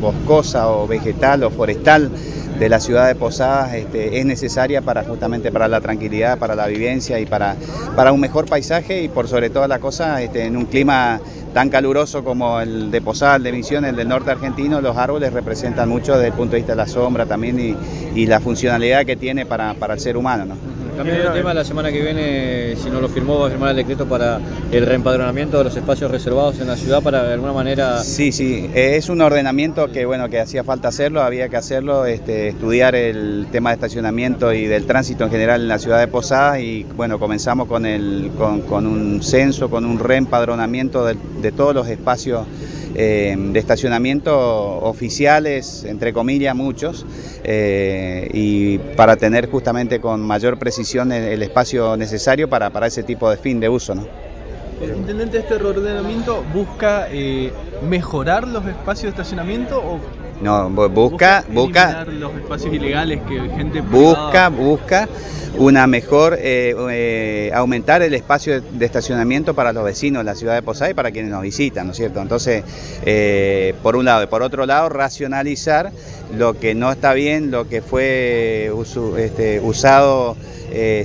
boscosa o vegetal o forestal de la ciudad de Posadas este, es necesaria para justamente para la tranquilidad, para la vivencia y para, para un mejor paisaje y por sobre todas las cosas este, en un clima tan caluroso como el de Posadas, de Misiones, el del norte argentino, los árboles representan mucho desde el punto de vista de la sombra también y, la funcionalidad que tiene para, para el ser humano. ¿no? También el tema la semana que viene, si no lo firmó, va a firmar el decreto para el reempadronamiento de los espacios reservados en la ciudad para de alguna manera... Sí, sí, es un ordenamiento que bueno que hacía falta hacerlo, había que hacerlo, este, estudiar el tema de estacionamiento y del tránsito en general en la ciudad de Posadas y bueno, comenzamos con, el, con, un censo, con un reempadronamiento de, de todos los espacios eh, de estacionamiento oficiales, entre comillas, muchos, eh, y para tener justamente con mayor precisión el, espacio necesario para, para, ese tipo de fin de uso. ¿no? El intendente, este reordenamiento busca eh, mejorar los espacios de estacionamiento o no, busca, busca, los espacios ilegales que gente busca, privada... busca una mejor, eh, eh, aumentar el espacio de estacionamiento para los vecinos de la ciudad de Posada y para quienes nos visitan, ¿no es cierto? Entonces, eh, por un lado, y por otro lado, racionalizar lo que no está bien, lo que fue este, usado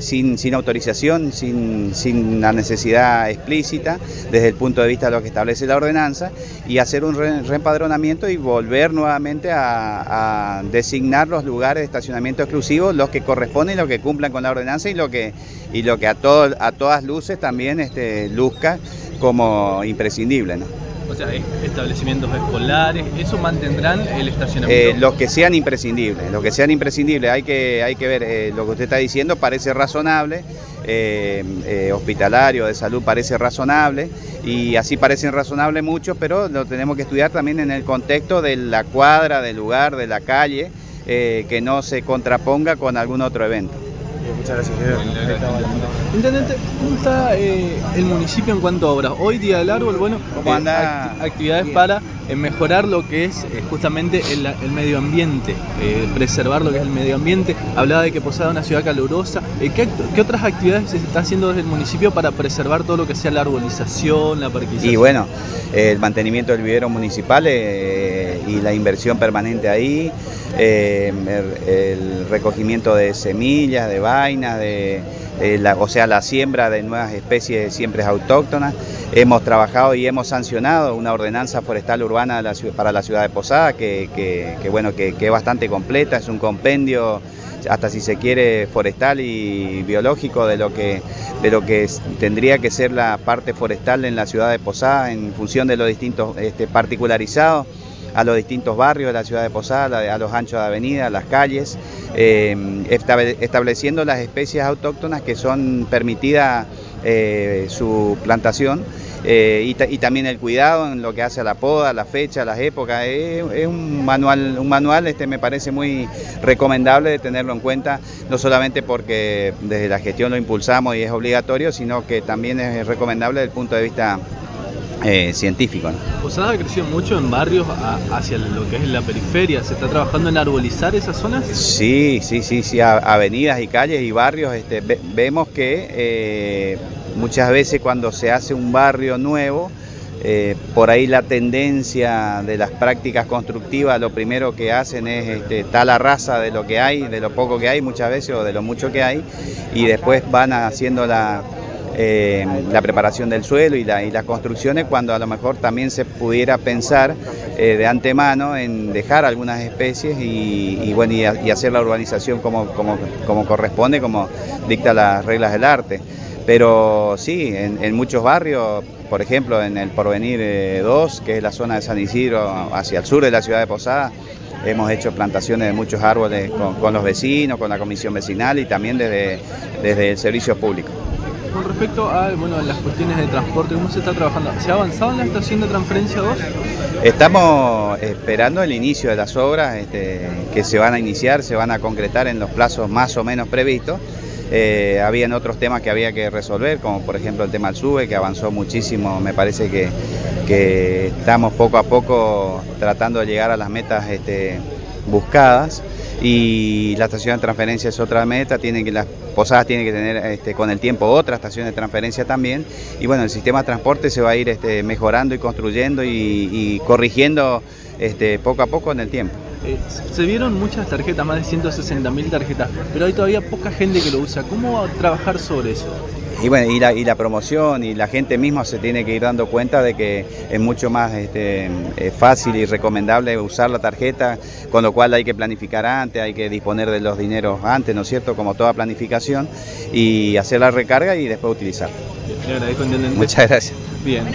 sin, sin, autorización, sin, sin, la necesidad explícita, desde el punto de vista de lo que establece la ordenanza, y hacer un re, reempadronamiento y volver nuevamente a, designar los lugares de estacionamiento exclusivos, los que corresponden, los que cumplan con la ordenanza y lo que, y lo que a, todo, a todas luces también este, luzca como imprescindible. O sea, establecimientos escolares, ¿eso mantendrán el estacionamiento? Eh, los que sean imprescindibles, los que sean imprescindibles, hay que, hay que ver, eh, lo que usted está diciendo parece razonable, eh, hospitalario, de salud parece razonable, y así parecen razonables muchos, pero lo tenemos que estudiar también en el contexto de la cuadra, del lugar, de la calle, que no se contraponga con algún otro evento. Muchas gracias, Intendente, ¿cómo está eh, el municipio en cuanto a obras? Hoy Día del Árbol, bueno, ¿Cómo anda? Act actividades Bien. para eh, mejorar lo que es eh, justamente el, el, medio ambiente, eh, preservar lo que es el medio ambiente. Hablaba de que Posada es una ciudad calurosa. ¿qué, ¿qué, otras actividades se está haciendo desde el municipio para preservar todo lo que sea la arbolización, la parquización? Y bueno, el mantenimiento del vivero municipal y la inversión permanente ahí, el, el recogimiento de semillas, de de eh, la, o sea, la siembra de nuevas especies de siembres autóctonas. Hemos trabajado y hemos sancionado una ordenanza forestal urbana para la ciudad de Posada que, que, bueno, que, que, es bastante completa, es un compendio hasta si se quiere forestal y biológico de lo que de lo que tendría que ser la parte forestal en la ciudad de Posada en función de los distintos este, particularizados a los distintos barrios de la ciudad de Posada, a los anchos de avenida, a las calles, eh, estableciendo las especies autóctonas que son permitidas eh, su plantación eh, y, también el cuidado en lo que hace a la poda, la fecha, las épocas. Es, es, un manual, un manual este me parece muy recomendable de tenerlo en cuenta, no solamente porque desde la gestión lo impulsamos y es obligatorio, sino que también es recomendable desde el punto de vista eh, científico. ¿no? ¿Posada ha crecido mucho en barrios a, hacia lo que es la periferia? ¿Se está trabajando en arbolizar esas zonas? Sí, sí, sí, sí, avenidas y calles y barrios. Este, ve, vemos que eh, muchas veces cuando se hace un barrio nuevo, eh, por ahí la tendencia de las prácticas constructivas, lo primero que hacen es este, tal la raza de lo que hay, de lo poco que hay muchas veces o de lo mucho que hay, y después van haciendo la eh, la preparación del suelo y, la, y, las construcciones cuando a lo mejor también se pudiera pensar eh, de antemano en dejar algunas especies y, bueno, y, hacer la urbanización como, corresponde, como dicta las reglas del arte. Pero sí, en, muchos barrios, por ejemplo en el Porvenir 2, eh, que es la zona de San Isidro hacia el sur de la ciudad de Posada, hemos hecho plantaciones de muchos árboles con, los vecinos, con la comisión vecinal y también desde el servicio público con respecto a bueno, las cuestiones de transporte, ¿cómo se está trabajando? ¿Se ha avanzado en la estación de transferencia 2? Estamos esperando el inicio de las obras este, que se van a iniciar, se van a concretar en los plazos más o menos previstos. Eh, habían otros temas que había que resolver, como por ejemplo el tema del SUBE, que avanzó muchísimo. Me parece que, que estamos poco a poco tratando de llegar a las metas este, buscadas y la estación de transferencia es otra meta, tienen las posadas tienen que tener este, con el tiempo otra estación de transferencia también y bueno, el sistema de transporte se va a ir este, mejorando y construyendo y, corrigiendo este, poco a poco en el tiempo. Eh, se vieron muchas tarjetas, más de 160 mil tarjetas, pero hay todavía poca gente que lo usa. ¿Cómo trabajar sobre eso? Y bueno, y la, y la promoción y la gente misma se tiene que ir dando cuenta de que es mucho más este, eh, fácil y recomendable usar la tarjeta, con lo cual hay que planificar antes, hay que disponer de los dineros antes, ¿no es cierto? Como toda planificación, y hacer la recarga y después utilizar. Le agradezco, intendente. Muchas gracias. Bien.